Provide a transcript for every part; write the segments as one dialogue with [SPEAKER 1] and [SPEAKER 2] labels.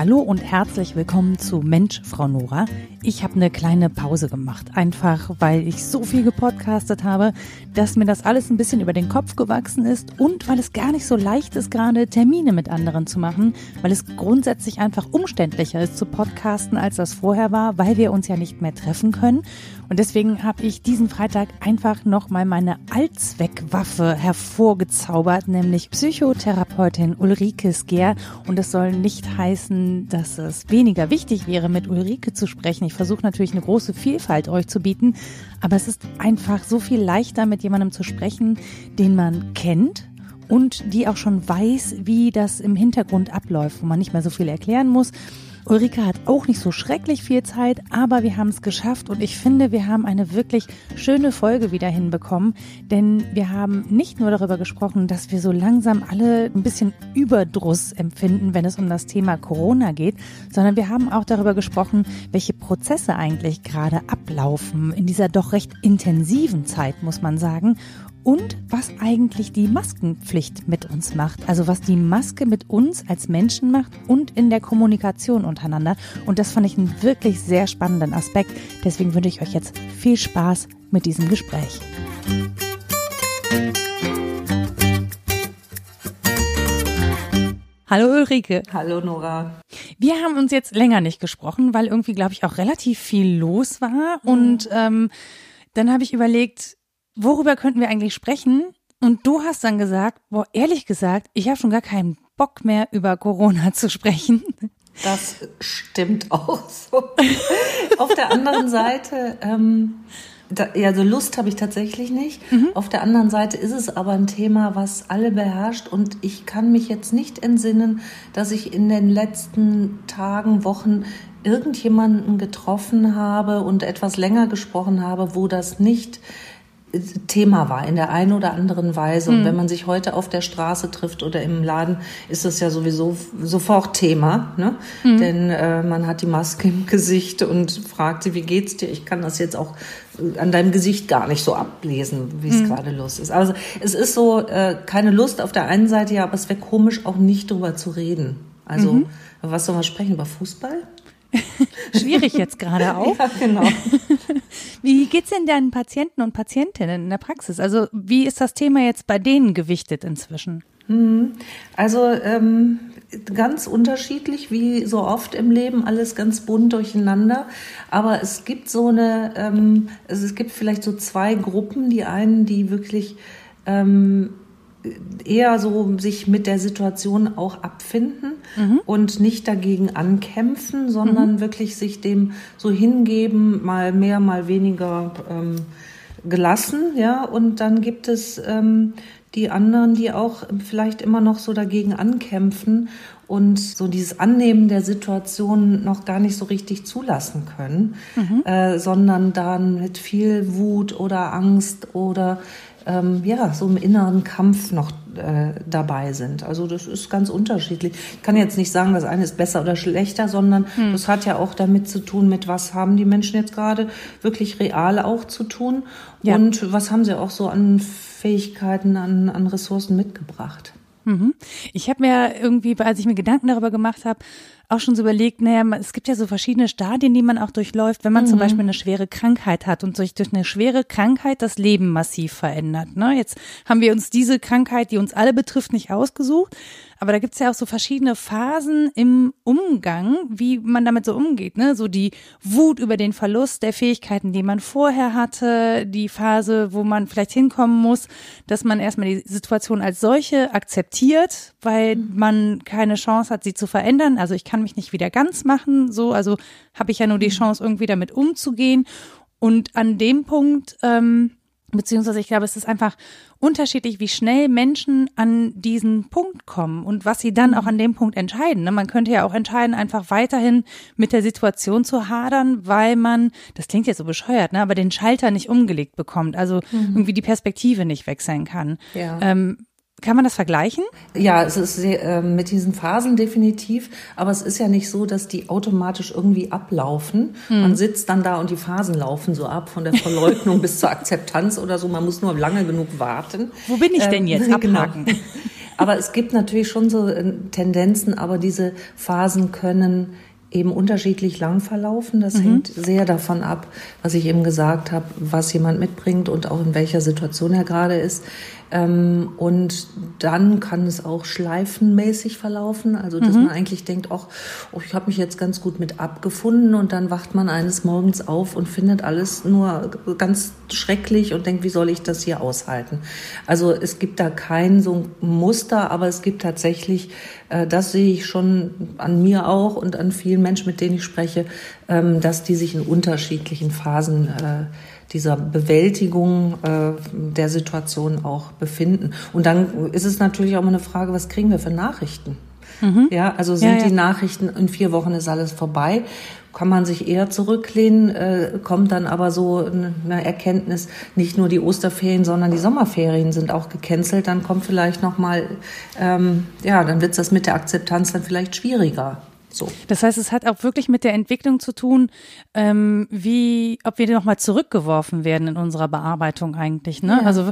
[SPEAKER 1] Hallo und herzlich willkommen zu Mensch, Frau Nora. Ich habe eine kleine Pause gemacht, einfach weil ich so viel gepodcastet habe, dass mir das alles ein bisschen über den Kopf gewachsen ist und weil es gar nicht so leicht ist, gerade Termine mit anderen zu machen, weil es grundsätzlich einfach umständlicher ist zu podcasten, als das vorher war, weil wir uns ja nicht mehr treffen können. Und deswegen habe ich diesen Freitag einfach nochmal meine Allzweckwaffe hervorgezaubert, nämlich Psychotherapeutin Ulrike Sker. Und das soll nicht heißen, dass es weniger wichtig wäre, mit Ulrike zu sprechen. Ich versuche natürlich eine große Vielfalt euch zu bieten, aber es ist einfach so viel leichter, mit jemandem zu sprechen, den man kennt, und die auch schon weiß, wie das im Hintergrund abläuft, wo man nicht mehr so viel erklären muss. Ulrike hat auch nicht so schrecklich viel Zeit, aber wir haben es geschafft und ich finde, wir haben eine wirklich schöne Folge wieder hinbekommen, denn wir haben nicht nur darüber gesprochen, dass wir so langsam alle ein bisschen Überdruss empfinden, wenn es um das Thema Corona geht, sondern wir haben auch darüber gesprochen, welche Prozesse eigentlich gerade ablaufen in dieser doch recht intensiven Zeit, muss man sagen und was eigentlich die Maskenpflicht mit uns macht. Also was die Maske mit uns als Menschen macht und in der Kommunikation untereinander. Und das fand ich einen wirklich sehr spannenden Aspekt. Deswegen wünsche ich euch jetzt viel Spaß mit diesem Gespräch. Hallo Ulrike.
[SPEAKER 2] Hallo Nora.
[SPEAKER 1] Wir haben uns jetzt länger nicht gesprochen, weil irgendwie, glaube ich, auch relativ viel los war. Mhm. Und ähm, dann habe ich überlegt, worüber könnten wir eigentlich sprechen? Und du hast dann gesagt, boah, ehrlich gesagt, ich habe schon gar keinen Bock mehr über Corona zu sprechen.
[SPEAKER 2] Das stimmt auch so. Auf der anderen Seite, ähm, da, ja, so Lust habe ich tatsächlich nicht. Mhm. Auf der anderen Seite ist es aber ein Thema, was alle beherrscht und ich kann mich jetzt nicht entsinnen, dass ich in den letzten Tagen, Wochen irgendjemanden getroffen habe und etwas länger gesprochen habe, wo das nicht Thema war in der einen oder anderen Weise. Und mhm. wenn man sich heute auf der Straße trifft oder im Laden, ist das ja sowieso sofort Thema. Ne? Mhm. Denn äh, man hat die Maske im Gesicht und fragt sie, wie geht's dir? Ich kann das jetzt auch äh, an deinem Gesicht gar nicht so ablesen, wie es mhm. gerade los ist. Also es ist so äh, keine Lust auf der einen Seite, ja, aber es wäre komisch, auch nicht drüber zu reden. Also mhm. was soll man sprechen? Über Fußball?
[SPEAKER 1] Schwierig jetzt gerade auch.
[SPEAKER 2] Ja, genau.
[SPEAKER 1] Wie geht's denn deinen Patienten und Patientinnen in der Praxis? Also wie ist das Thema jetzt bei denen gewichtet inzwischen?
[SPEAKER 2] Mhm. Also ähm, ganz unterschiedlich, wie so oft im Leben, alles ganz bunt durcheinander. Aber es gibt so eine, ähm, also es gibt vielleicht so zwei Gruppen. Die einen, die wirklich ähm, eher so sich mit der Situation auch abfinden mhm. und nicht dagegen ankämpfen, sondern mhm. wirklich sich dem so hingeben, mal mehr, mal weniger ähm, gelassen, ja. Und dann gibt es ähm, die anderen, die auch vielleicht immer noch so dagegen ankämpfen und so dieses Annehmen der Situation noch gar nicht so richtig zulassen können, mhm. äh, sondern dann mit viel Wut oder Angst oder ähm, ja, so im inneren Kampf noch äh, dabei sind. Also das ist ganz unterschiedlich. Ich kann jetzt nicht sagen, das eine ist besser oder schlechter, sondern hm. das hat ja auch damit zu tun, mit was haben die Menschen jetzt gerade wirklich real auch zu tun ja. und was haben sie auch so an Fähigkeiten, an, an Ressourcen mitgebracht.
[SPEAKER 1] Mhm. Ich habe mir irgendwie, als ich mir Gedanken darüber gemacht habe, auch schon so überlegt, naja, es gibt ja so verschiedene Stadien, die man auch durchläuft, wenn man mhm. zum Beispiel eine schwere Krankheit hat und sich durch eine schwere Krankheit das Leben massiv verändert. Ne? Jetzt haben wir uns diese Krankheit, die uns alle betrifft, nicht ausgesucht, aber da gibt's ja auch so verschiedene Phasen im Umgang, wie man damit so umgeht. Ne? So die Wut über den Verlust der Fähigkeiten, die man vorher hatte, die Phase, wo man vielleicht hinkommen muss, dass man erstmal die Situation als solche akzeptiert, weil mhm. man keine Chance hat, sie zu verändern. Also ich kann mich nicht wieder ganz machen, so, also habe ich ja nur die mhm. Chance, irgendwie damit umzugehen. Und an dem Punkt ähm, Beziehungsweise ich glaube, es ist einfach unterschiedlich, wie schnell Menschen an diesen Punkt kommen und was sie dann auch an dem Punkt entscheiden. Ne? Man könnte ja auch entscheiden, einfach weiterhin mit der Situation zu hadern, weil man, das klingt jetzt so bescheuert, ne, aber den Schalter nicht umgelegt bekommt, also mhm. irgendwie die Perspektive nicht wechseln kann. Ja. Ähm, kann man das vergleichen?
[SPEAKER 2] Ja, es ist äh, mit diesen Phasen definitiv, aber es ist ja nicht so, dass die automatisch irgendwie ablaufen. Hm. Man sitzt dann da und die Phasen laufen so ab, von der Verleugnung bis zur Akzeptanz oder so. Man muss nur lange genug warten.
[SPEAKER 1] Wo bin ich denn jetzt? Ähm,
[SPEAKER 2] Abhaken. Genau. aber es gibt natürlich schon so äh, Tendenzen, aber diese Phasen können eben unterschiedlich lang verlaufen. Das mhm. hängt sehr davon ab, was ich eben gesagt habe, was jemand mitbringt und auch in welcher Situation er gerade ist. Ähm, und dann kann es auch schleifenmäßig verlaufen, also dass mhm. man eigentlich denkt, ach, oh, ich habe mich jetzt ganz gut mit abgefunden und dann wacht man eines Morgens auf und findet alles nur ganz schrecklich und denkt, wie soll ich das hier aushalten? Also es gibt da kein so ein Muster, aber es gibt tatsächlich, das sehe ich schon an mir auch und an vielen Menschen, mit denen ich spreche, ähm, dass die sich in unterschiedlichen Phasen äh, dieser Bewältigung äh, der Situation auch befinden. Und dann ist es natürlich auch immer eine Frage, was kriegen wir für Nachrichten? Mhm. Ja, also sind ja, ja. die Nachrichten in vier Wochen ist alles vorbei? Kann man sich eher zurücklehnen, äh, kommt dann aber so eine Erkenntnis, nicht nur die Osterferien, sondern die Sommerferien sind auch gecancelt, dann kommt vielleicht nochmal, ähm, ja, dann wird das mit der Akzeptanz dann vielleicht schwieriger. So.
[SPEAKER 1] Das heißt, es hat auch wirklich mit der Entwicklung zu tun, ähm, wie, ob wir nochmal zurückgeworfen werden in unserer Bearbeitung eigentlich. Ne? Ja. Also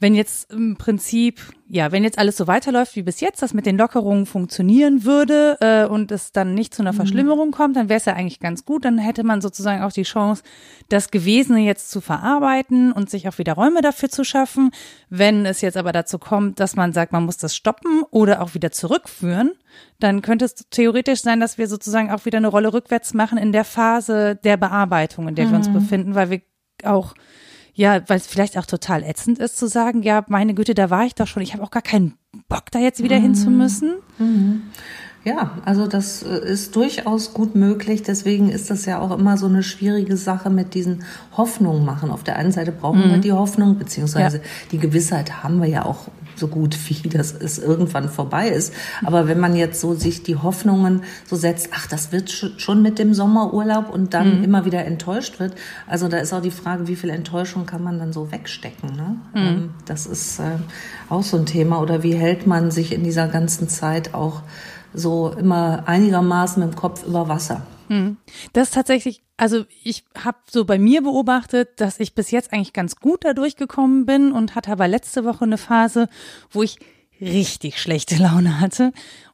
[SPEAKER 1] wenn jetzt im Prinzip, ja, wenn jetzt alles so weiterläuft wie bis jetzt, das mit den Lockerungen funktionieren würde äh, und es dann nicht zu einer mhm. Verschlimmerung kommt, dann wäre es ja eigentlich ganz gut. Dann hätte man sozusagen auch die Chance, das Gewesene jetzt zu verarbeiten und sich auch wieder Räume dafür zu schaffen. Wenn es jetzt aber dazu kommt, dass man sagt, man muss das stoppen oder auch wieder zurückführen, dann könnte es theoretisch sein, dass wir sozusagen auch wieder eine Rolle rückwärts machen in der Phase der Bearbeitung, in der mhm. wir uns mhm. befinden, weil wir auch ja, weil es vielleicht auch total ätzend ist zu sagen, ja, meine Güte, da war ich doch schon, ich habe auch gar keinen Bock, da jetzt wieder mhm. hin zu müssen.
[SPEAKER 2] Mhm. Ja, also das äh, ist durchaus gut möglich. Deswegen ist das ja auch immer so eine schwierige Sache mit diesen Hoffnungen machen. Auf der einen Seite brauchen mhm. wir die Hoffnung, beziehungsweise ja. die Gewissheit haben wir ja auch so gut wie, dass es irgendwann vorbei ist. Aber wenn man jetzt so sich die Hoffnungen so setzt, ach, das wird schon mit dem Sommerurlaub und dann mhm. immer wieder enttäuscht wird. Also da ist auch die Frage, wie viel Enttäuschung kann man dann so wegstecken? Ne? Mhm. Ähm, das ist äh, auch so ein Thema. Oder wie hält man sich in dieser ganzen Zeit auch so immer einigermaßen im Kopf über Wasser.
[SPEAKER 1] Hm. Das ist tatsächlich, also ich habe so bei mir beobachtet, dass ich bis jetzt eigentlich ganz gut da durchgekommen bin und hatte aber letzte Woche eine Phase, wo ich richtig schlechte Laune hatte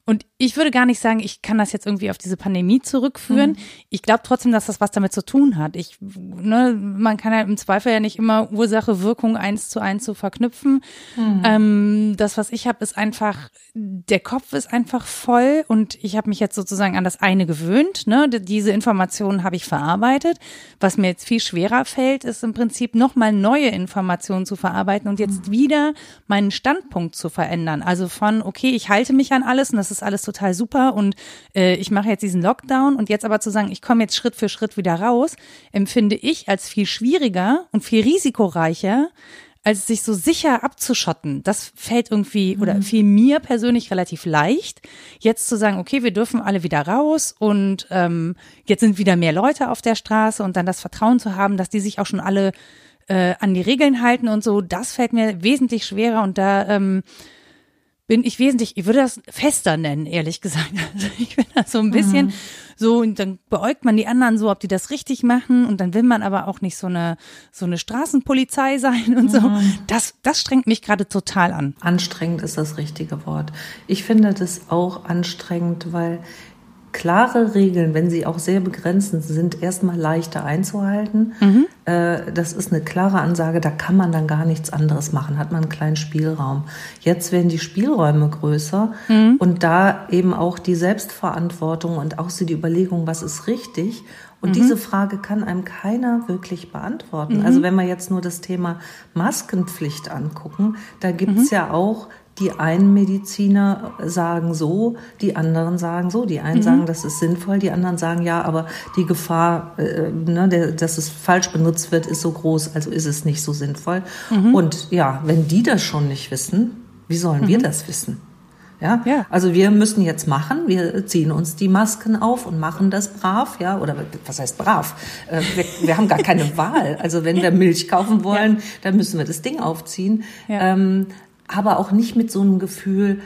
[SPEAKER 1] und ich würde gar nicht sagen, ich kann das jetzt irgendwie auf diese Pandemie zurückführen. Mhm. Ich glaube trotzdem, dass das was damit zu tun hat. Ich, ne, man kann ja im Zweifel ja nicht immer Ursache, Wirkung eins zu eins so verknüpfen. Mhm. Ähm, das, was ich habe, ist einfach, der Kopf ist einfach voll und ich habe mich jetzt sozusagen an das eine gewöhnt. Ne? Diese Informationen habe ich verarbeitet. Was mir jetzt viel schwerer fällt, ist im Prinzip nochmal neue Informationen zu verarbeiten und jetzt mhm. wieder meinen Standpunkt zu verändern. Also von, okay, ich halte mich an alles und das ist ist alles total super und äh, ich mache jetzt diesen Lockdown und jetzt aber zu sagen, ich komme jetzt Schritt für Schritt wieder raus, empfinde ich als viel schwieriger und viel risikoreicher, als sich so sicher abzuschotten. Das fällt irgendwie oder mhm. fiel mir persönlich relativ leicht, jetzt zu sagen, okay, wir dürfen alle wieder raus und ähm, jetzt sind wieder mehr Leute auf der Straße und dann das Vertrauen zu haben, dass die sich auch schon alle äh, an die Regeln halten und so, das fällt mir wesentlich schwerer und da ähm, bin ich wesentlich, ich würde das fester nennen, ehrlich gesagt. Also ich bin da so ein bisschen mhm. so, und dann beäugt man die anderen so, ob die das richtig machen und dann will man aber auch nicht so eine, so eine Straßenpolizei sein und mhm. so. Das, das strengt mich gerade total an.
[SPEAKER 2] Anstrengend ist das richtige Wort. Ich finde das auch anstrengend, weil klare Regeln, wenn sie auch sehr begrenzend sind, erstmal leichter einzuhalten. Mhm. Äh, das ist eine klare Ansage, da kann man dann gar nichts anderes machen, hat man einen kleinen Spielraum. Jetzt werden die Spielräume größer mhm. und da eben auch die Selbstverantwortung und auch so die Überlegung, was ist richtig. Und mhm. diese Frage kann einem keiner wirklich beantworten. Mhm. Also wenn wir jetzt nur das Thema Maskenpflicht angucken, da gibt's mhm. ja auch die einen Mediziner sagen so, die anderen sagen so. Die einen mhm. sagen, das ist sinnvoll, die anderen sagen ja, aber die Gefahr, äh, ne, der, dass es falsch benutzt wird, ist so groß, also ist es nicht so sinnvoll. Mhm. Und ja, wenn die das schon nicht wissen, wie sollen mhm. wir das wissen? Ja? ja, also wir müssen jetzt machen, wir ziehen uns die Masken auf und machen das brav, ja, oder was heißt brav? Äh, wir, wir haben gar keine Wahl. Also wenn wir Milch kaufen wollen, ja. dann müssen wir das Ding aufziehen. Ja. Ähm, aber auch nicht mit so einem Gefühl,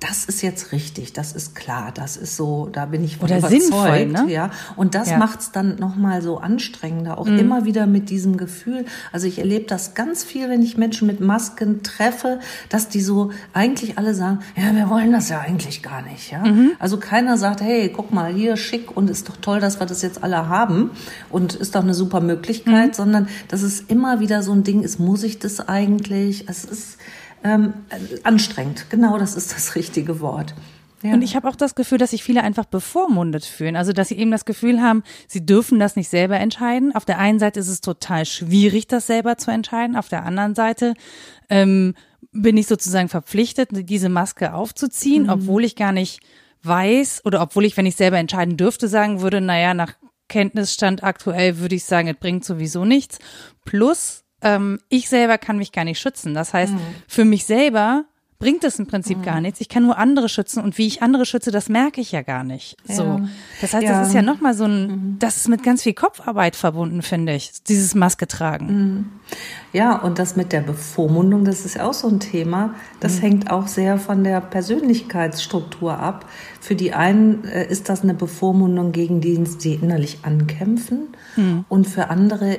[SPEAKER 2] das ist jetzt richtig, das ist klar, das ist so, da bin ich
[SPEAKER 1] Oder überzeugt, sinnvoll, ne?
[SPEAKER 2] ja. Und das ja. macht's dann nochmal so anstrengender, auch mhm. immer wieder mit diesem Gefühl. Also ich erlebe das ganz viel, wenn ich Menschen mit Masken treffe, dass die so eigentlich alle sagen, ja, wir wollen das ja eigentlich gar nicht, ja. Mhm. Also keiner sagt, hey, guck mal, hier schick und ist doch toll, dass wir das jetzt alle haben und ist doch eine super Möglichkeit, mhm. sondern dass es immer wieder so ein Ding ist, muss ich das eigentlich? Es ist ähm, anstrengend. Genau, das ist das richtige Wort.
[SPEAKER 1] Ja. Und ich habe auch das Gefühl, dass sich viele einfach bevormundet fühlen. Also, dass sie eben das Gefühl haben, sie dürfen das nicht selber entscheiden. Auf der einen Seite ist es total schwierig, das selber zu entscheiden. Auf der anderen Seite ähm, bin ich sozusagen verpflichtet, diese Maske aufzuziehen, mhm. obwohl ich gar nicht weiß oder obwohl ich, wenn ich selber entscheiden dürfte, sagen würde, naja, nach Kenntnisstand aktuell würde ich sagen, es bringt sowieso nichts. Plus, ähm, ich selber kann mich gar nicht schützen. Das heißt, mhm. für mich selber bringt es im Prinzip mhm. gar nichts. Ich kann nur andere schützen und wie ich andere schütze, das merke ich ja gar nicht. Ja. So. Das heißt, ja. das ist ja nochmal so ein, mhm. das ist mit ganz viel Kopfarbeit verbunden, finde ich, dieses Maske tragen.
[SPEAKER 2] Mhm. Ja, und das mit der Bevormundung, das ist auch so ein Thema. Das mhm. hängt auch sehr von der Persönlichkeitsstruktur ab. Für die einen äh, ist das eine Bevormundung, gegen die sie innerlich ankämpfen. Mhm. Und für andere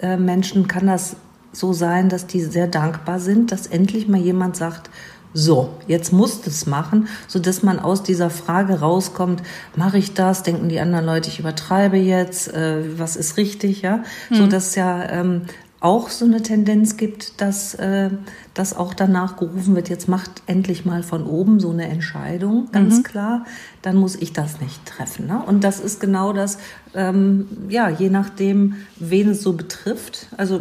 [SPEAKER 2] äh, Menschen kann das so sein, dass die sehr dankbar sind, dass endlich mal jemand sagt, so, jetzt musst du es machen, so dass man aus dieser Frage rauskommt, mache ich das? Denken die anderen Leute, ich übertreibe jetzt, äh, was ist richtig, ja? Mhm. So dass ja ähm, auch so eine Tendenz gibt, dass, äh, dass auch danach gerufen wird, jetzt macht endlich mal von oben so eine Entscheidung, ganz mhm. klar, dann muss ich das nicht treffen. Ne? Und das ist genau das, ähm, ja, je nachdem, wen es so betrifft. Also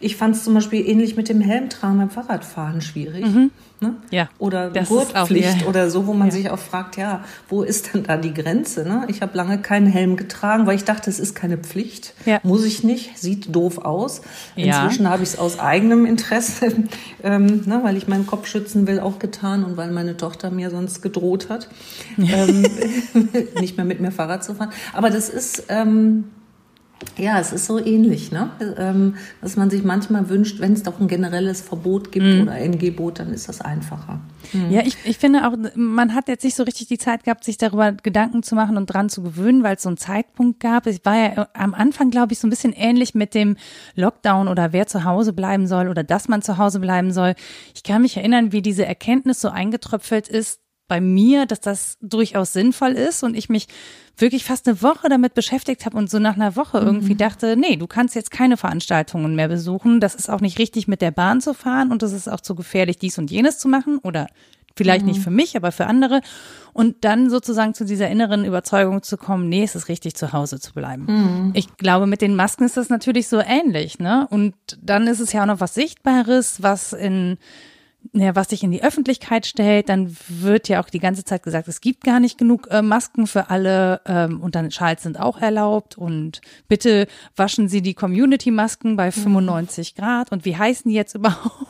[SPEAKER 2] ich fand es zum Beispiel ähnlich mit dem Helmtragen beim Fahrradfahren schwierig. Mhm. Ne? Ja, oder Gurtpflicht auch, oder so, wo man ja. sich auch fragt, ja, wo ist denn da die Grenze? Ne? Ich habe lange keinen Helm getragen, weil ich dachte, es ist keine Pflicht. Ja. Muss ich nicht, sieht doof aus. Inzwischen ja. habe ich es aus eigenem Interesse, ähm, ne, weil ich meinen Kopf schützen will, auch getan und weil meine Tochter mir sonst gedroht hat, ähm, nicht mehr mit mir Fahrrad zu fahren. Aber das ist... Ähm, ja, es ist so ähnlich, ne? Ähm, dass man sich manchmal wünscht, wenn es doch ein generelles Verbot gibt mhm. oder ein Gebot, dann ist das einfacher.
[SPEAKER 1] Mhm. Ja, ich, ich finde auch, man hat jetzt nicht so richtig die Zeit gehabt, sich darüber Gedanken zu machen und dran zu gewöhnen, weil es so einen Zeitpunkt gab. Ich war ja am Anfang, glaube ich, so ein bisschen ähnlich mit dem Lockdown oder wer zu Hause bleiben soll oder dass man zu Hause bleiben soll. Ich kann mich erinnern, wie diese Erkenntnis so eingetröpfelt ist, bei mir, dass das durchaus sinnvoll ist und ich mich wirklich fast eine Woche damit beschäftigt habe und so nach einer Woche mhm. irgendwie dachte, nee, du kannst jetzt keine Veranstaltungen mehr besuchen. Das ist auch nicht richtig, mit der Bahn zu fahren und das ist auch zu gefährlich, dies und jenes zu machen oder vielleicht mhm. nicht für mich, aber für andere. Und dann sozusagen zu dieser inneren Überzeugung zu kommen, nee, es ist richtig, zu Hause zu bleiben. Mhm. Ich glaube, mit den Masken ist das natürlich so ähnlich, ne? Und dann ist es ja auch noch was Sichtbares, was in ja, was sich in die Öffentlichkeit stellt, dann wird ja auch die ganze Zeit gesagt, es gibt gar nicht genug äh, Masken für alle ähm, und dann Schals sind auch erlaubt und bitte waschen Sie die Community-Masken bei 95 mhm. Grad und wie heißen die jetzt überhaupt?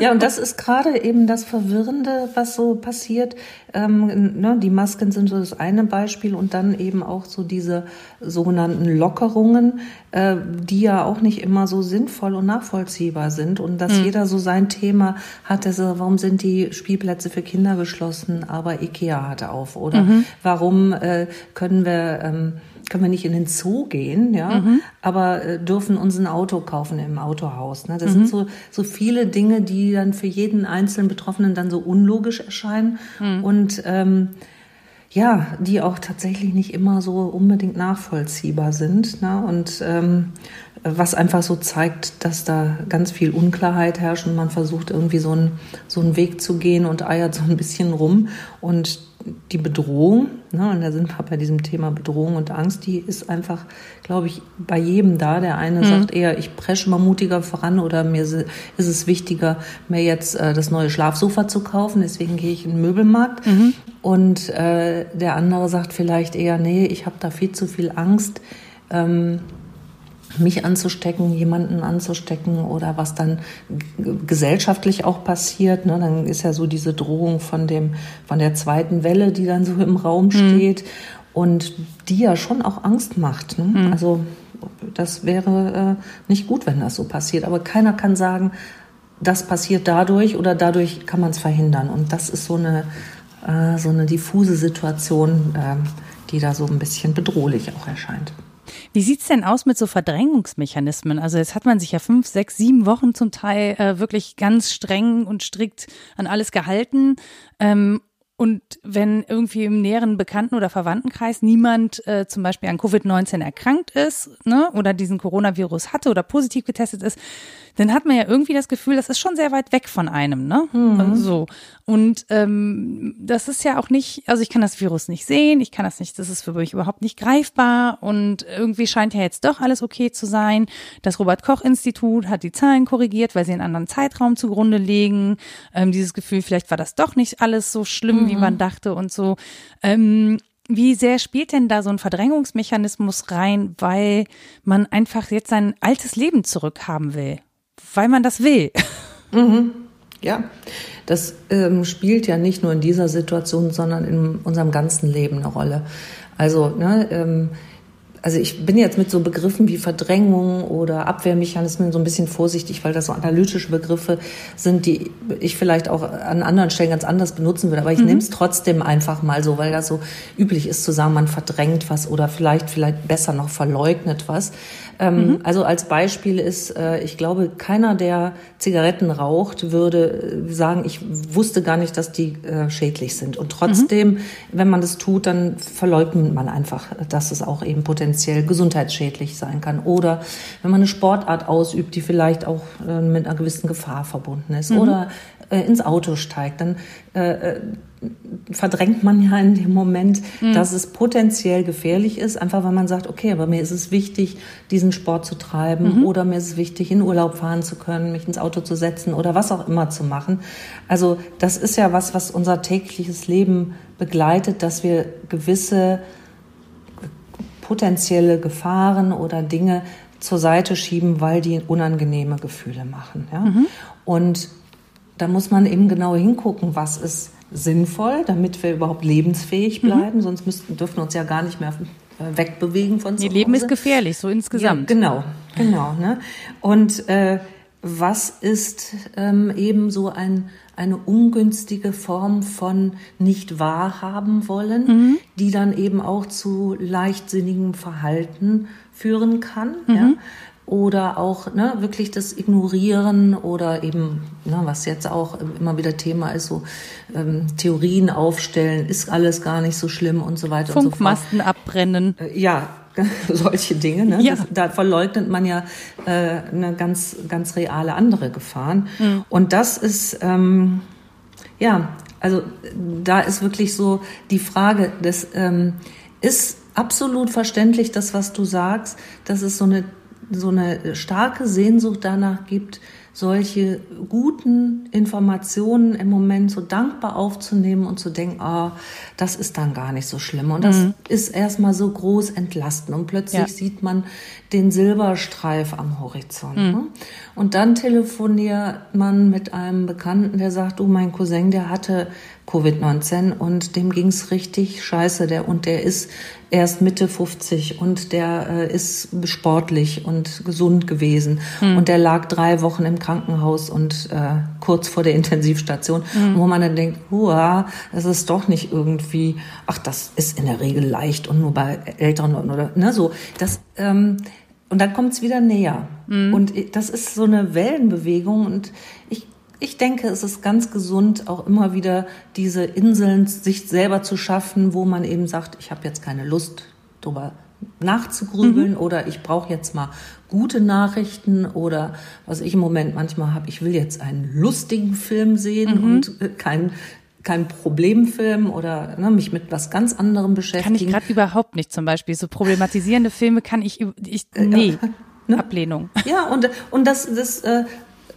[SPEAKER 2] Ja, und das ist gerade eben das Verwirrende, was so passiert. Ähm, ne, die Masken sind so das eine Beispiel und dann eben auch so diese sogenannten Lockerungen, äh, die ja auch nicht immer so sinnvoll und nachvollziehbar sind und dass mhm. jeder so sein Thema hat. Also warum sind die Spielplätze für Kinder geschlossen, aber Ikea hat auf? Oder mhm. warum äh, können wir ähm, können wir nicht in den Zoo gehen, ja, mhm. aber äh, dürfen uns ein Auto kaufen im Autohaus. Ne? Das mhm. sind so, so viele Dinge, die dann für jeden einzelnen Betroffenen dann so unlogisch erscheinen mhm. und ähm, ja, die auch tatsächlich nicht immer so unbedingt nachvollziehbar sind. Ne? Und ähm, was einfach so zeigt, dass da ganz viel Unklarheit herrscht und man versucht irgendwie so einen, so einen Weg zu gehen und eiert so ein bisschen rum. Und die Bedrohung, ne, und da sind wir bei diesem Thema Bedrohung und Angst, die ist einfach, glaube ich, bei jedem da. Der eine mhm. sagt eher, ich presche mal mutiger voran oder mir ist es wichtiger, mir jetzt äh, das neue Schlafsofa zu kaufen, deswegen gehe ich in den Möbelmarkt. Mhm. Und äh, der andere sagt vielleicht eher, nee, ich habe da viel zu viel Angst. Ähm, mich anzustecken, jemanden anzustecken oder was dann gesellschaftlich auch passiert. Ne? Dann ist ja so diese Drohung von dem, von der zweiten Welle, die dann so im Raum mhm. steht mhm. und die ja schon auch Angst macht. Ne? Mhm. Also das wäre äh, nicht gut, wenn das so passiert. Aber keiner kann sagen, das passiert dadurch oder dadurch kann man es verhindern. Und das ist so eine, äh, so eine diffuse Situation, äh, die da so ein bisschen bedrohlich auch erscheint.
[SPEAKER 1] Wie sieht's denn aus mit so Verdrängungsmechanismen? Also jetzt hat man sich ja fünf, sechs, sieben Wochen zum Teil äh, wirklich ganz streng und strikt an alles gehalten. Ähm, und wenn irgendwie im näheren Bekannten- oder Verwandtenkreis niemand äh, zum Beispiel an Covid-19 erkrankt ist ne, oder diesen Coronavirus hatte oder positiv getestet ist, dann hat man ja irgendwie das Gefühl, das ist schon sehr weit weg von einem, ne? Mhm. Also so. Und ähm, das ist ja auch nicht, also ich kann das Virus nicht sehen, ich kann das nicht, das ist für mich überhaupt nicht greifbar und irgendwie scheint ja jetzt doch alles okay zu sein. Das Robert Koch Institut hat die Zahlen korrigiert, weil sie einen anderen Zeitraum zugrunde legen. Ähm, dieses Gefühl, vielleicht war das doch nicht alles so schlimm, mhm. Wie man dachte und so. Ähm, wie sehr spielt denn da so ein Verdrängungsmechanismus rein, weil man einfach jetzt sein altes Leben zurückhaben will? weil man das will.
[SPEAKER 2] Mhm. Ja, das ähm, spielt ja nicht nur in dieser Situation, sondern in unserem ganzen Leben eine Rolle. Also, ne, ähm, also ich bin jetzt mit so Begriffen wie Verdrängung oder Abwehrmechanismen so ein bisschen vorsichtig, weil das so analytische Begriffe sind, die ich vielleicht auch an anderen Stellen ganz anders benutzen würde. Aber ich mhm. nehme es trotzdem einfach mal so, weil das so üblich ist zu sagen, man verdrängt was oder vielleicht, vielleicht besser noch verleugnet was. Ähm, mhm. Also als Beispiel ist, äh, ich glaube, keiner, der Zigaretten raucht, würde äh, sagen, ich wusste gar nicht, dass die äh, schädlich sind. Und trotzdem, mhm. wenn man das tut, dann verleugnet man einfach, dass es auch eben potenziell gesundheitsschädlich sein kann. Oder wenn man eine Sportart ausübt, die vielleicht auch äh, mit einer gewissen Gefahr verbunden ist. Mhm. Oder äh, ins Auto steigt, dann äh, äh, verdrängt man ja in dem Moment, mhm. dass es potenziell gefährlich ist, einfach weil man sagt, okay, aber mir ist es wichtig, diesen Sport zu treiben mhm. oder mir ist es wichtig, in Urlaub fahren zu können, mich ins Auto zu setzen oder was auch immer zu machen. Also das ist ja was, was unser tägliches Leben begleitet, dass wir gewisse potenzielle Gefahren oder Dinge zur Seite schieben, weil die unangenehme Gefühle machen. Ja? Mhm. Und da muss man eben genau hingucken, was ist sinnvoll, damit wir überhaupt lebensfähig mhm. bleiben. Mhm. Sonst müssten, dürfen wir uns ja gar nicht mehr äh, wegbewegen von
[SPEAKER 1] zu Leben ist gefährlich, so insgesamt.
[SPEAKER 2] Ja, genau, genau. Ne? Und äh, was ist ähm, eben so ein, eine ungünstige Form von nicht wahrhaben wollen, mhm. die dann eben auch zu leichtsinnigem Verhalten führen kann. Mhm. Ja? Oder auch ne, wirklich das Ignorieren oder eben, ne, was jetzt auch immer wieder Thema ist, so ähm, Theorien aufstellen, ist alles gar nicht so schlimm und so weiter
[SPEAKER 1] Funkmasten
[SPEAKER 2] und so
[SPEAKER 1] fort. abbrennen.
[SPEAKER 2] Äh, ja, solche Dinge. Ne? Ja. Das, da verleugnet man ja äh, eine ganz, ganz reale andere Gefahren. Mhm. Und das ist, ähm, ja, also da ist wirklich so die Frage, das ähm, ist absolut verständlich, das, was du sagst, dass es so eine so eine starke Sehnsucht danach gibt, solche guten Informationen im Moment so dankbar aufzunehmen und zu denken, ah, oh, das ist dann gar nicht so schlimm. Und das mhm. ist erstmal so groß entlastend. Und plötzlich ja. sieht man den Silberstreif am Horizont. Mhm. Ne? Und dann telefoniert man mit einem Bekannten, der sagt, oh, mein Cousin, der hatte Covid-19 und dem ging's richtig scheiße. Der, und der ist erst Mitte 50 und der äh, ist sportlich und gesund gewesen. Mhm. Und der lag drei Wochen im Krankenhaus und äh, kurz vor der Intensivstation, mhm. wo man dann denkt, hua, das ist doch nicht irgendwie, ach, das ist in der Regel leicht und nur bei älteren Leuten oder ne, so. Das, ähm, und dann kommt's wieder näher. Mhm. Und das ist so eine Wellenbewegung und ich ich denke, es ist ganz gesund, auch immer wieder diese Inseln sich selber zu schaffen, wo man eben sagt, ich habe jetzt keine Lust, darüber nachzugrübeln mhm. oder ich brauche jetzt mal gute Nachrichten oder was ich im Moment manchmal habe, ich will jetzt einen lustigen Film sehen mhm. und äh, kein kein Problemfilm oder ne, mich mit was ganz anderem beschäftigen.
[SPEAKER 1] Kann ich gerade überhaupt nicht zum Beispiel. So problematisierende Filme kann ich, ich nee, ja, ne? Ablehnung.
[SPEAKER 2] Ja, und, und das, das äh,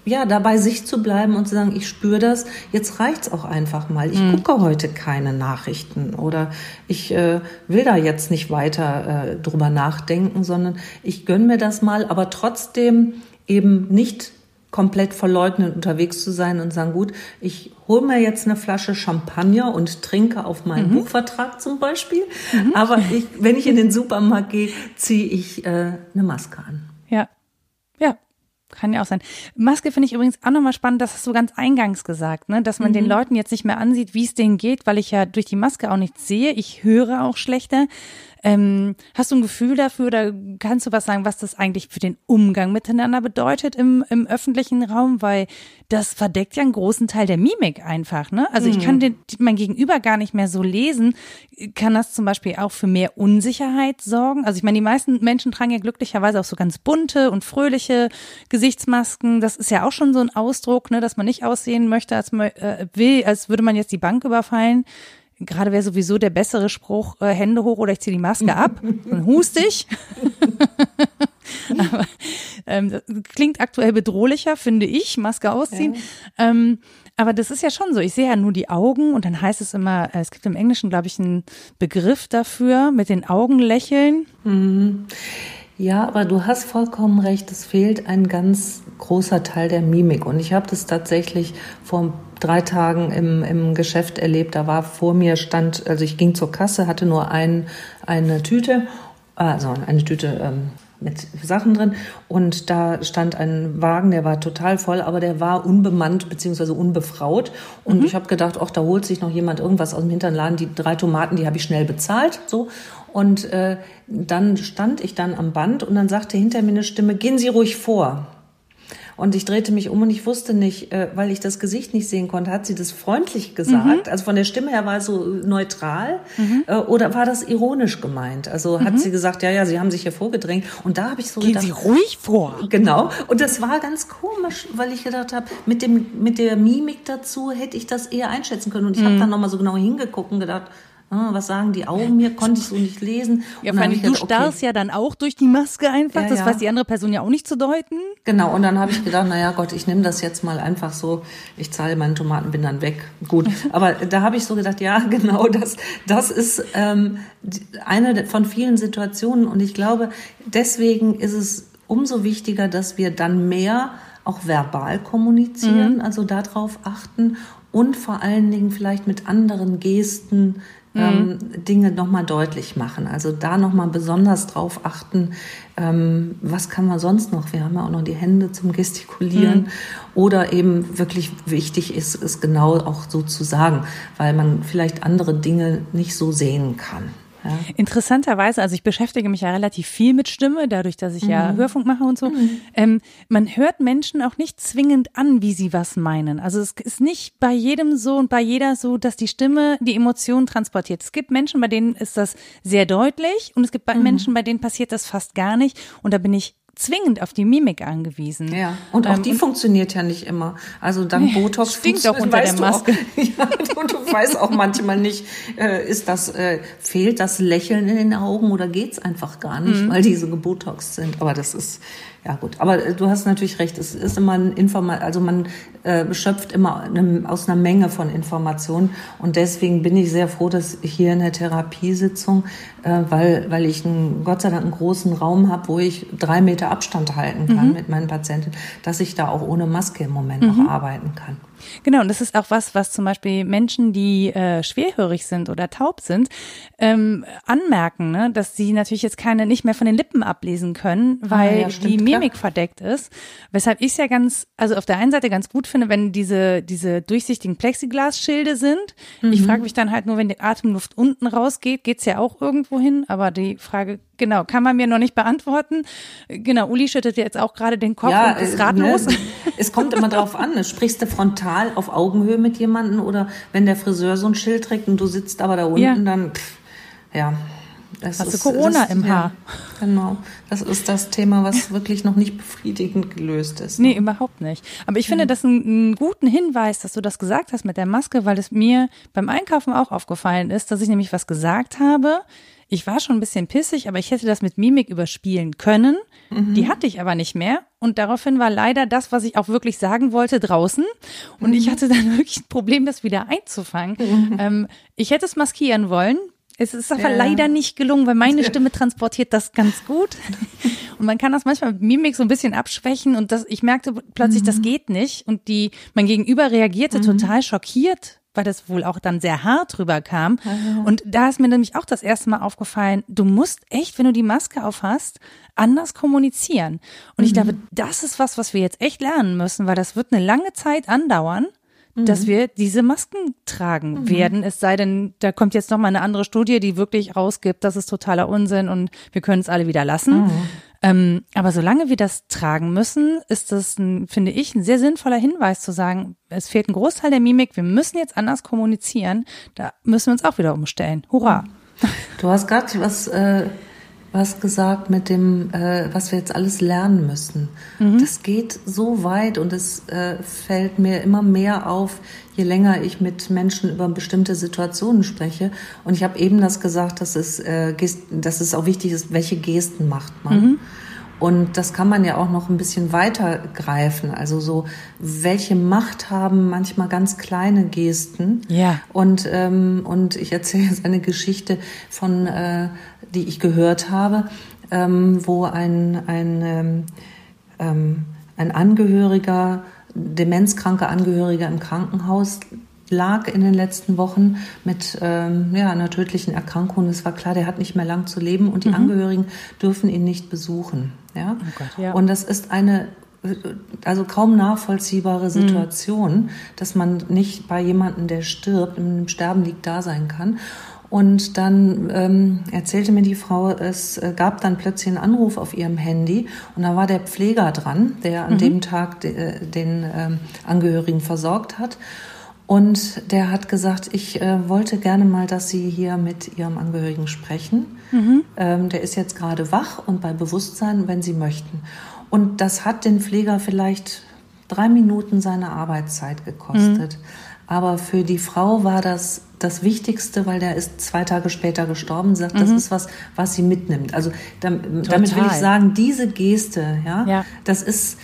[SPEAKER 2] ja, dabei sich zu bleiben und zu sagen, ich spüre das, jetzt reicht's auch einfach mal. Ich mhm. gucke heute keine Nachrichten oder ich äh, will da jetzt nicht weiter äh, drüber nachdenken, sondern ich gönn mir das mal, aber trotzdem eben nicht komplett verleugnet unterwegs zu sein und sagen, gut, ich hole mir jetzt eine Flasche Champagner und trinke auf meinen mhm. Buchvertrag zum Beispiel. Mhm. Aber ich, wenn ich in den Supermarkt gehe, ziehe ich äh, eine Maske an.
[SPEAKER 1] Kann ja auch sein. Maske finde ich übrigens auch nochmal spannend, das hast du ganz eingangs gesagt, ne? dass man mhm. den Leuten jetzt nicht mehr ansieht, wie es denen geht, weil ich ja durch die Maske auch nichts sehe. Ich höre auch schlechter. Ähm, hast du ein Gefühl dafür oder kannst du was sagen, was das eigentlich für den Umgang miteinander bedeutet im, im öffentlichen Raum? Weil das verdeckt ja einen großen Teil der Mimik einfach. Ne? Also ich kann mhm. den, mein Gegenüber gar nicht mehr so lesen. Kann das zum Beispiel auch für mehr Unsicherheit sorgen? Also ich meine, die meisten Menschen tragen ja glücklicherweise auch so ganz bunte und fröhliche Gesichtsmasken. Das ist ja auch schon so ein Ausdruck, ne, dass man nicht aussehen möchte, als man äh, will, als würde man jetzt die Bank überfallen gerade wäre sowieso der bessere Spruch, äh, Hände hoch oder ich ziehe die Maske ab und hustig. Aber ähm, klingt aktuell bedrohlicher, finde ich, Maske ausziehen. Ja. Ähm, aber das ist ja schon so. Ich sehe ja nur die Augen und dann heißt es immer, äh, es gibt im Englischen, glaube ich, einen Begriff dafür, mit den Augen lächeln.
[SPEAKER 2] Mhm. Ja, aber du hast vollkommen recht, es fehlt ein ganz großer Teil der Mimik. Und ich habe das tatsächlich vor drei Tagen im, im Geschäft erlebt. Da war vor mir stand, also ich ging zur Kasse, hatte nur ein, eine Tüte, also eine Tüte ähm, mit Sachen drin und da stand ein Wagen, der war total voll, aber der war unbemannt beziehungsweise unbefraut und mhm. ich habe gedacht, ach, da holt sich noch jemand irgendwas aus dem hinteren Laden. Die drei Tomaten, die habe ich schnell bezahlt, so und äh, dann stand ich dann am Band und dann sagte hinter mir eine Stimme, gehen Sie ruhig vor. Und ich drehte mich um und ich wusste nicht, äh, weil ich das Gesicht nicht sehen konnte, hat sie das freundlich gesagt? Mhm. Also von der Stimme her war es so neutral mhm. äh, oder war das ironisch gemeint? Also hat mhm. sie gesagt, ja, ja, sie haben sich hier vorgedrängt. Und da habe ich so
[SPEAKER 1] Gehen
[SPEAKER 2] gedacht,
[SPEAKER 1] Sie ruhig vor.
[SPEAKER 2] Genau. Und das war ganz komisch, weil ich gedacht habe, mit dem mit der Mimik dazu hätte ich das eher einschätzen können. Und ich habe mhm. dann nochmal so genau hingeguckt und gedacht, was sagen die Augen mir? Konnte ich so nicht lesen.
[SPEAKER 1] Ja, vor allem, du gedacht, starrst okay. ja dann auch durch die Maske einfach. Ja, das ja. weiß die andere Person ja auch nicht zu deuten.
[SPEAKER 2] Genau, und dann habe ich gedacht, naja Gott, ich nehme das jetzt mal einfach so. Ich zahle meinen Tomaten, bin dann weg. Gut. Aber da habe ich so gedacht, ja, genau, das, das ist ähm, eine von vielen Situationen. Und ich glaube, deswegen ist es umso wichtiger, dass wir dann mehr auch verbal kommunizieren, mhm. also darauf achten und vor allen Dingen vielleicht mit anderen Gesten ähm, mhm. Dinge nochmal deutlich machen. Also da nochmal besonders drauf achten, ähm, was kann man sonst noch? Wir haben ja auch noch die Hände zum Gestikulieren. Mhm. Oder eben wirklich wichtig ist, es genau auch so zu sagen, weil man vielleicht andere Dinge nicht so sehen kann.
[SPEAKER 1] Ja. Interessanterweise, also ich beschäftige mich ja relativ viel mit Stimme, dadurch, dass ich mhm. ja Hörfunk mache und so. Mhm. Ähm, man hört Menschen auch nicht zwingend an, wie sie was meinen. Also es ist nicht bei jedem so und bei jeder so, dass die Stimme die Emotionen transportiert. Es gibt Menschen, bei denen ist das sehr deutlich und es gibt mhm. Menschen, bei denen passiert das fast gar nicht. Und da bin ich zwingend auf die Mimik angewiesen.
[SPEAKER 2] Ja, und auch ähm, die funktioniert ja nicht immer. Also dank Botox
[SPEAKER 1] stinkt auch unter der Maske.
[SPEAKER 2] Auch, ja, und du weißt auch manchmal nicht, äh, ist das äh, fehlt das Lächeln in den Augen oder geht's einfach gar nicht, mhm. weil diese gebotox sind. Aber das ist ja gut, aber äh, du hast natürlich recht. Es ist immer ein Informa also man äh, schöpft immer eine, aus einer Menge von Informationen und deswegen bin ich sehr froh, dass hier in der Therapiesitzung, äh, weil weil ich einen, Gott sei Dank einen großen Raum habe, wo ich drei Meter Abstand halten kann mhm. mit meinen Patienten, dass ich da auch ohne Maske im Moment mhm. noch arbeiten kann.
[SPEAKER 1] Genau, und das ist auch was, was zum Beispiel Menschen, die äh, schwerhörig sind oder taub sind, ähm, anmerken, ne? dass sie natürlich jetzt keine nicht mehr von den Lippen ablesen können, weil ah, ja, stimmt, die Mimik klar. verdeckt ist. Weshalb ich es ja ganz, also auf der einen Seite ganz gut finde, wenn diese diese durchsichtigen Plexiglasschilde sind. Mhm. Ich frage mich dann halt nur, wenn die Atemluft unten rausgeht, geht's ja auch irgendwo hin. Aber die Frage Genau, kann man mir noch nicht beantworten. Genau, Uli schüttet jetzt auch gerade den Kopf ja, und ist äh, ratlos. Ne,
[SPEAKER 2] es kommt immer drauf an. Sprichst du frontal auf Augenhöhe mit jemandem oder wenn der Friseur so ein Schild trägt und du sitzt aber da unten, ja. dann pff, ja.
[SPEAKER 1] Das Hast ist, du Corona ist, im Haar?
[SPEAKER 2] Ja, genau. Das ist das Thema, was wirklich noch nicht befriedigend gelöst ist.
[SPEAKER 1] Nee, überhaupt nicht. Aber ich finde das einen, einen guten Hinweis, dass du das gesagt hast mit der Maske, weil es mir beim Einkaufen auch aufgefallen ist, dass ich nämlich was gesagt habe, ich war schon ein bisschen pissig, aber ich hätte das mit Mimik überspielen können. Mhm. Die hatte ich aber nicht mehr. Und daraufhin war leider das, was ich auch wirklich sagen wollte, draußen. Und mhm. ich hatte dann wirklich ein Problem, das wieder einzufangen. Mhm. Ähm, ich hätte es maskieren wollen. Es ist aber ja. leider nicht gelungen, weil meine Stimme transportiert das ganz gut. Und man kann das manchmal mit Mimik so ein bisschen abschwächen und das, ich merkte plötzlich, das mhm. geht nicht. Und die, mein Gegenüber reagierte mhm. total schockiert weil das wohl auch dann sehr hart drüber kam. Und da ist mir nämlich auch das erste Mal aufgefallen, du musst echt, wenn du die Maske auf hast, anders kommunizieren. Und ich glaube, das ist was, was wir jetzt echt lernen müssen, weil das wird eine lange Zeit andauern dass wir diese Masken tragen werden. Es sei denn, da kommt jetzt noch mal eine andere Studie, die wirklich rausgibt, das ist totaler Unsinn und wir können es alle wieder lassen. Ähm, aber solange wir das tragen müssen, ist das, ein, finde ich, ein sehr sinnvoller Hinweis zu sagen, es fehlt ein Großteil der Mimik, wir müssen jetzt anders kommunizieren. Da müssen wir uns auch wieder umstellen. Hurra!
[SPEAKER 2] Du hast gerade was, äh, was gesagt mit dem, äh, was wir jetzt alles lernen müssen. Das geht so weit und es äh, fällt mir immer mehr auf, je länger ich mit Menschen über bestimmte Situationen spreche. Und ich habe eben das gesagt, dass es, äh, Gest- dass es auch wichtig ist, welche Gesten macht man. Und das kann man ja auch noch ein bisschen weiter greifen. Also so, welche Macht haben manchmal ganz kleine Gesten?
[SPEAKER 1] Ja.
[SPEAKER 2] Und, ähm, und ich erzähle jetzt eine Geschichte von, äh, die ich gehört habe, ähm, wo ein, ein, ähm, ähm, ein Angehöriger, demenzkranker Angehöriger im Krankenhaus lag in den letzten Wochen mit ähm, ja, einer tödlichen Erkrankung. Es war klar, der hat nicht mehr lang zu leben und die Angehörigen dürfen ihn nicht besuchen. Ja?
[SPEAKER 1] Oh Gott, ja.
[SPEAKER 2] Und das ist eine also kaum nachvollziehbare Situation, dass man nicht bei jemandem, der stirbt, im Sterben liegt, da sein kann. Und dann ähm, erzählte mir die Frau, es äh, gab dann plötzlich einen Anruf auf ihrem Handy und da war der Pfleger dran, der an dem Tag de, äh, den ähm, Angehörigen versorgt hat. Und der hat gesagt, ich äh, wollte gerne mal, dass Sie hier mit Ihrem Angehörigen sprechen. Ähm, der ist jetzt gerade wach und bei Bewusstsein, wenn Sie möchten. Und das hat den Pfleger vielleicht drei Minuten seiner Arbeitszeit gekostet. Aber für die Frau war das das Wichtigste, weil der ist zwei Tage später gestorben, sagt, das ist was, was sie mitnimmt. Also dam- damit will ich sagen, diese Geste, ja,
[SPEAKER 1] Ja.
[SPEAKER 2] das ist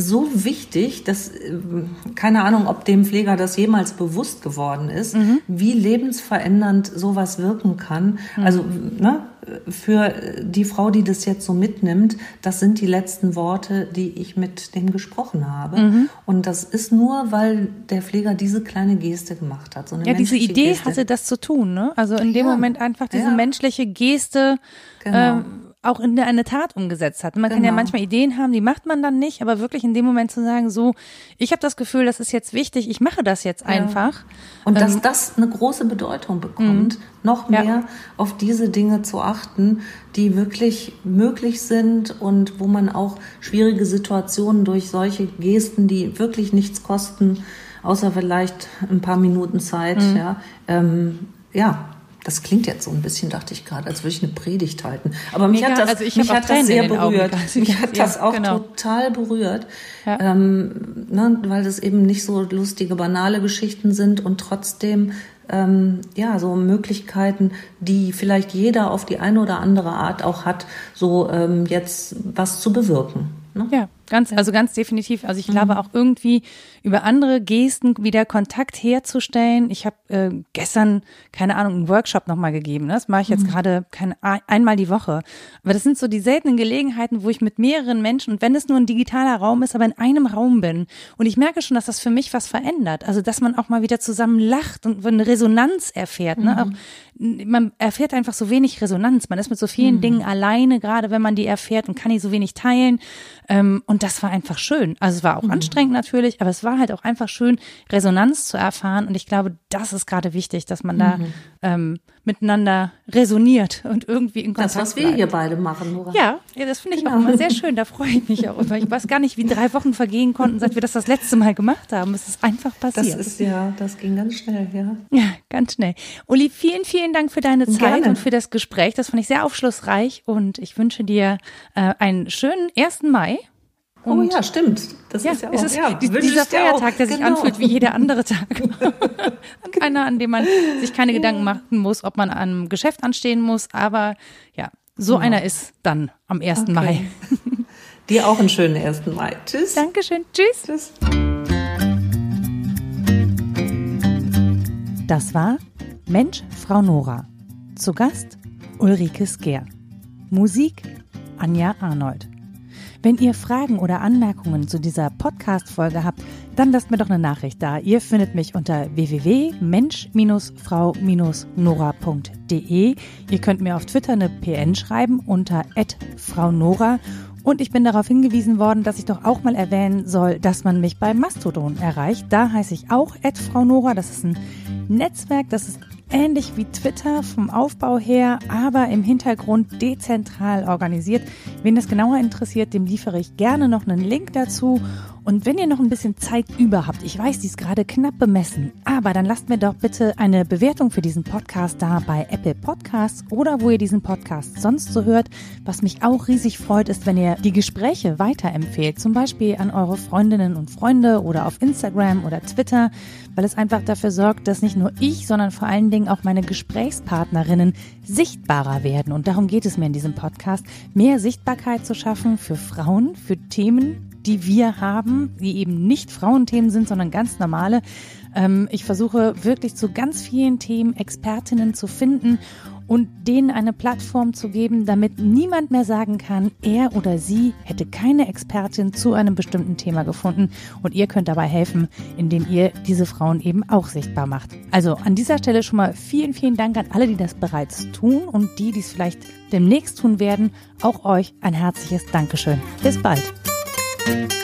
[SPEAKER 2] so wichtig, dass ähm, keine Ahnung, ob dem Pfleger das jemals bewusst geworden ist, wie lebensverändernd sowas wirken kann. Also ne, für die Frau, die das jetzt so mitnimmt, das sind die letzten Worte, die ich mit dem gesprochen habe. Und das ist nur, weil der Pfleger diese kleine Geste gemacht hat. So
[SPEAKER 1] Ja, diese Idee
[SPEAKER 2] Geste.
[SPEAKER 1] hatte, das zu tun, ne? Also in dem
[SPEAKER 2] Ja,
[SPEAKER 1] Moment einfach diese
[SPEAKER 2] ja.
[SPEAKER 1] menschliche Geste
[SPEAKER 2] Genau.
[SPEAKER 1] ähm, auch in eine Tat umgesetzt hat. Man kann ja
[SPEAKER 2] Genau.
[SPEAKER 1] manchmal Ideen haben, die macht man dann nicht, aber wirklich in dem Moment zu sagen, so, ich habe das Gefühl, das ist jetzt wichtig, ich mache das jetzt einfach.
[SPEAKER 2] Und dass das eine große Bedeutung bekommt, noch
[SPEAKER 1] Ähm, mhm. Ja.
[SPEAKER 2] mehr auf diese Dinge zu achten, die wirklich möglich sind und wo man auch schwierige Situationen durch solche Gesten, die wirklich nichts kosten, außer vielleicht ein paar Minuten Zeit,
[SPEAKER 1] Mhm.
[SPEAKER 2] ja, ähm, ja. Das klingt jetzt so ein bisschen, dachte ich gerade, als würde ich eine Predigt halten. Aber mich
[SPEAKER 1] Mega,
[SPEAKER 2] hat das,
[SPEAKER 1] also ich
[SPEAKER 2] mich hat das sehr berührt. Mich hat
[SPEAKER 1] Ja,
[SPEAKER 2] das auch
[SPEAKER 1] genau.
[SPEAKER 2] total berührt,
[SPEAKER 1] Ja.
[SPEAKER 2] ähm, ne, weil das eben nicht so lustige, banale Geschichten sind und trotzdem ähm, ja so Möglichkeiten, die vielleicht jeder auf die eine oder andere Art auch hat, so ähm, jetzt was zu bewirken. Ne?
[SPEAKER 1] Ja, ganz, also ganz definitiv. Also ich glaube auch irgendwie über andere Gesten wieder Kontakt herzustellen. Ich habe äh, gestern, keine Ahnung, einen Workshop nochmal gegeben. Ne? Das mache ich jetzt gerade keine, ein- einmal die Woche. Aber das sind so die seltenen Gelegenheiten, wo ich mit mehreren Menschen, und wenn es nur ein digitaler Raum ist, aber in einem Raum bin. Und ich merke schon, dass das für mich was verändert. Also dass man auch mal wieder zusammen lacht und eine Resonanz erfährt. Ne? Auch, man erfährt einfach so wenig Resonanz. Man ist mit so vielen Dingen alleine, gerade wenn man die erfährt und kann die so wenig teilen. Ähm, und das war einfach schön. Also es war auch anstrengend natürlich, aber es war halt auch einfach schön, Resonanz zu erfahren. Und ich glaube, das ist gerade wichtig, dass man da ähm, miteinander resoniert und irgendwie in Kontakt
[SPEAKER 2] Das, was wir
[SPEAKER 1] bleibt.
[SPEAKER 2] hier beide machen, Nora.
[SPEAKER 1] Ja, ja, das finde ich auch immer sehr schön. Da freue ich mich auch immer. Ich weiß gar nicht, wie drei Wochen vergehen konnten, seit wir das das letzte Mal gemacht haben. Es ist einfach
[SPEAKER 2] Das
[SPEAKER 1] passiert.
[SPEAKER 2] ist ja, das ging ganz schnell, ja.
[SPEAKER 1] Ja, ganz schnell. Uli, vielen, vielen Dank für deine Zeit
[SPEAKER 2] Gerne.
[SPEAKER 1] und für das Gespräch. Das fand ich sehr aufschlussreich und ich wünsche dir äh, einen schönen 1. Mai.
[SPEAKER 2] Oh
[SPEAKER 1] Und
[SPEAKER 2] ja, stimmt. Das
[SPEAKER 1] ja,
[SPEAKER 2] ist ja auch
[SPEAKER 1] es ist
[SPEAKER 2] ja,
[SPEAKER 1] dieser. Feiertag, der sich
[SPEAKER 2] Genau.
[SPEAKER 1] anfühlt wie jeder andere Tag. einer, an dem man sich keine Gedanken machen muss, ob man an einem Geschäft anstehen muss. Aber ja, so einer ist dann am 1.
[SPEAKER 2] Okay.
[SPEAKER 1] Mai.
[SPEAKER 2] Dir auch einen schönen 1. Mai. Tschüss.
[SPEAKER 1] Dankeschön. Tschüss.
[SPEAKER 2] Tschüss.
[SPEAKER 1] Das war Mensch, Frau Nora. Zu Gast Ulrike Skeer. Musik Anja Arnold. Wenn ihr Fragen oder Anmerkungen zu dieser Podcast-Folge habt, Dann lasst mir doch eine Nachricht da. Ihr findet mich unter www.mensch-frau-nora.de. Ihr könnt mir auf Twitter eine PN schreiben unter @fraunora und ich bin darauf hingewiesen worden, dass ich doch auch mal erwähnen soll, dass man mich bei Mastodon erreicht. Da heiße ich auch Frau Nora. Das ist ein Netzwerk, das ist ähnlich wie Twitter vom Aufbau her, aber im Hintergrund dezentral organisiert. Wen das genauer interessiert, dem liefere ich gerne noch einen Link dazu. Und wenn ihr noch ein bisschen Zeit über habt, ich weiß, die ist gerade knapp bemessen, aber dann lasst mir doch bitte eine Bewertung für diesen Podcast da bei Apple Podcasts oder wo ihr diesen Podcast sonst so hört. Was mich auch riesig freut, ist, wenn ihr die Gespräche weiterempfehlt, zum Beispiel an eure Freundinnen und Freunde oder auf Instagram oder Twitter, weil es einfach dafür sorgt, dass nicht nur ich, sondern vor allen Dingen auch meine Gesprächspartnerinnen sichtbarer werden. Und darum geht es mir in diesem Podcast, mehr Sichtbarkeit zu schaffen für Frauen, für Themen, die wir haben, die eben nicht Frauenthemen sind, sondern ganz normale. Ähm, ich versuche wirklich zu ganz vielen Themen Expertinnen zu finden und denen eine Plattform zu geben, damit niemand mehr sagen kann, er oder sie hätte keine Expertin zu einem bestimmten Thema gefunden und ihr könnt dabei helfen, indem ihr diese Frauen eben auch sichtbar macht. Also an dieser Stelle schon mal vielen, vielen Dank an alle, die das bereits tun und die, die es vielleicht demnächst tun werden. Auch euch ein herzliches Dankeschön. Bis bald. Thank you.